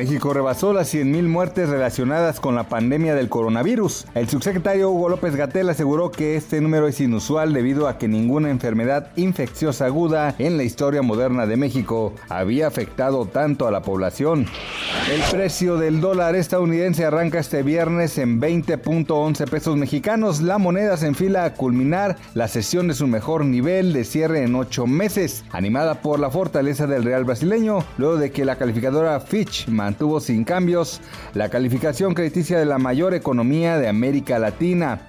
México rebasó las 100.000 muertes relacionadas con la pandemia del coronavirus. El subsecretario Hugo López Gatel aseguró que este número es inusual debido a que ninguna enfermedad infecciosa aguda en la historia moderna de México había afectado tanto a la población. El precio del dólar estadounidense arranca este viernes en 20.11 pesos mexicanos. La moneda se enfila a culminar la sesión de su mejor nivel de cierre en ocho meses, animada por la fortaleza del real brasileño, luego de que la calificadora Fitch mantuvo sin cambios la calificación crediticia de la mayor economía de América Latina.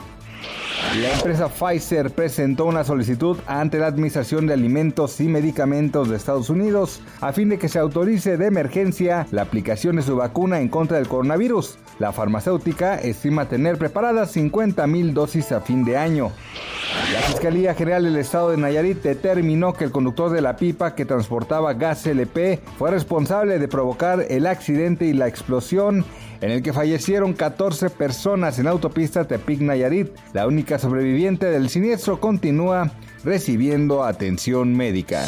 La empresa Pfizer presentó una solicitud ante la Administración de Alimentos y Medicamentos de Estados Unidos a fin de que se autorice de emergencia la aplicación de su vacuna en contra del coronavirus. La farmacéutica estima tener preparadas 50 mil dosis a fin de año. La Fiscalía General del Estado de Nayarit determinó que el conductor de la pipa que transportaba gas LP fue responsable de provocar el accidente y la explosión en el que fallecieron 14 personas en autopista Tepic-Nayarit. La única sobreviviente del siniestro continúa recibiendo atención médica.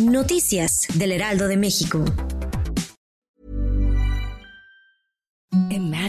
Noticias del Heraldo de México.